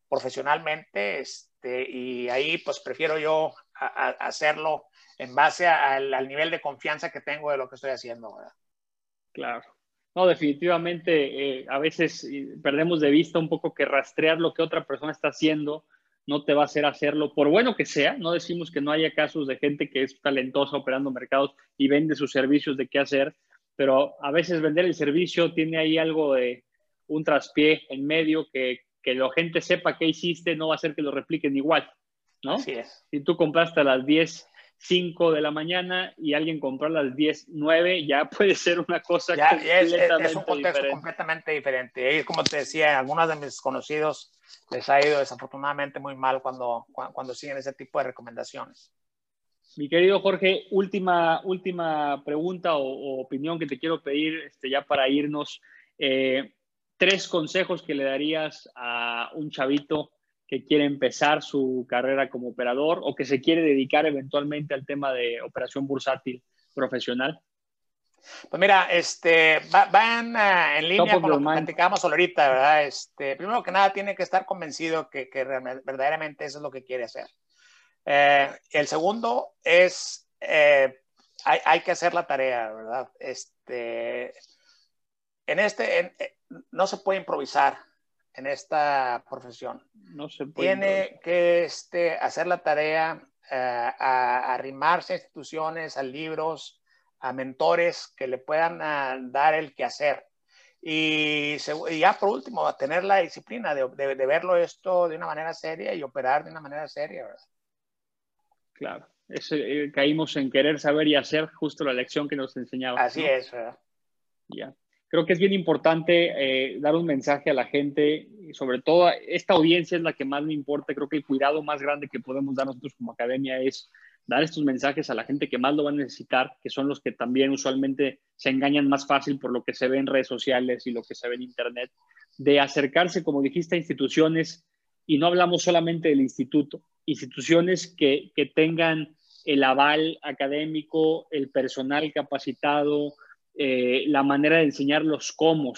profesionalmente este, y ahí pues prefiero yo a, a hacerlo en base al, nivel de confianza que tengo de lo que estoy haciendo. ¿verdad? Claro. No, definitivamente eh, a veces perdemos de vista un poco que rastrear lo que otra persona está haciendo no te va a hacer hacerlo, por bueno que sea. No decimos que no haya casos de gente que es talentosa operando mercados y vende sus servicios de qué hacer, pero a veces vender el servicio tiene ahí algo de un traspié en medio que, que la gente sepa qué hiciste no va a hacer que lo repliquen igual, ¿no? Así es. Si tú compraste a las 10 5 de la mañana y alguien compró a las 10, 9, ya puede ser una cosa ya, completamente es, es, un contexto completamente diferente. Y como te decía, algunos de mis conocidos les ha ido desafortunadamente muy mal cuando, cuando siguen ese tipo de recomendaciones. Mi querido Jorge, última, última pregunta o, opinión que te quiero pedir este, ya para irnos. Eh, tres consejos que le darías a un chavito que quiere empezar su carrera como operador o que se quiere dedicar eventualmente al tema de operación bursátil profesional? Pues mira, este, van uh, en línea con lo que platicamos ahorita, ¿verdad? Este, primero que nada, tiene que estar convencido que, que verdaderamente eso es lo que quiere hacer. Eh, el segundo es, eh, hay, hay, que hacer la tarea, ¿verdad? Este, en este, en, eh, no se puede improvisar en esta profesión. No se Tiene que este, hacer la tarea, eh, a, arrimarse a instituciones, a libros, a mentores que le puedan ah, dar el quehacer. Y, ya por último, tener la disciplina de, de, verlo esto de una manera seria y operar de una manera seria, ¿verdad? Claro, eh, caímos en querer saber y hacer justo la lección que nos enseñaba. Así es, ¿verdad? Ya. Creo que es bien importante eh, dar un mensaje a la gente, sobre todo esta audiencia es la que más me importa. Creo que el cuidado más grande que podemos dar nosotros como academia es dar estos mensajes a la gente que más lo va a necesitar, que son los que también usualmente se engañan más fácil por lo que se ve en redes sociales y lo que se ve en Internet, de acercarse, como dijiste, a instituciones, y no hablamos solamente del instituto, instituciones que, que tengan el aval académico, el personal capacitado, eh, la manera de enseñar los cómo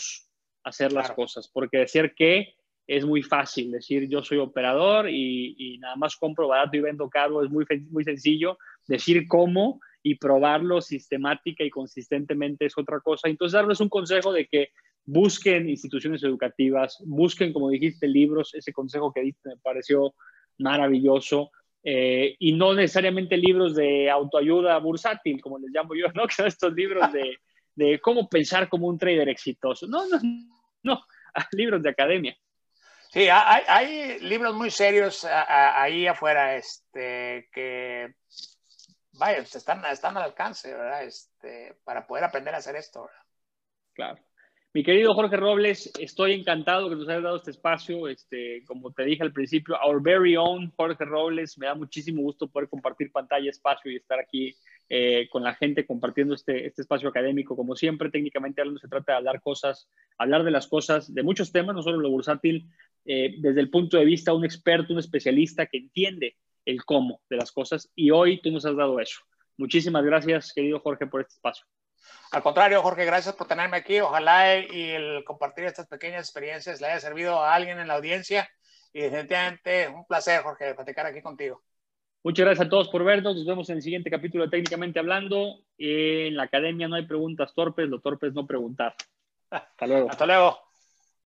hacer las cosas, porque decir que es muy fácil, decir yo soy operador y, nada más compro barato y vendo caro es muy, muy sencillo, decir cómo y probarlo sistemática y consistentemente es otra cosa. Entonces, darles un consejo de que busquen instituciones educativas, busquen, como dijiste, libros, ese consejo que diste me pareció maravilloso, eh, y no necesariamente libros de autoayuda bursátil, como les llamo yo, ¿no? Que son estos libros de, de cómo pensar como un trader exitoso. No, no, no, libros de academia. Sí, hay, hay libros muy serios ahí afuera este, que, vaya, están, están al alcance, ¿verdad? Este, para poder aprender a hacer esto, ¿verdad? Claro. Mi querido Jorge Robles, estoy encantado que nos hayas dado este espacio. Este, como te dije al principio, our very own Jorge Robles, me da muchísimo gusto poder compartir pantalla, espacio y estar aquí eh, con la gente compartiendo este, este espacio académico. Como siempre, técnicamente hablando, se trata de hablar cosas, hablar de las cosas, de muchos temas, no solo lo bursátil, eh, desde el punto de vista de un experto, un especialista que entiende el cómo de las cosas. Y hoy tú nos has dado eso. Muchísimas gracias, querido Jorge, por este espacio. Al contrario, Jorge, gracias por tenerme aquí. Ojalá y el compartir estas pequeñas experiencias le haya servido a alguien en la audiencia. Y definitivamente un placer, Jorge, platicar aquí contigo. Muchas gracias a todos por vernos. Nos vemos en el siguiente capítulo de Técnicamente Hablando. En la academia no hay preguntas torpes, lo torpes no preguntar. Hasta luego. Hasta luego.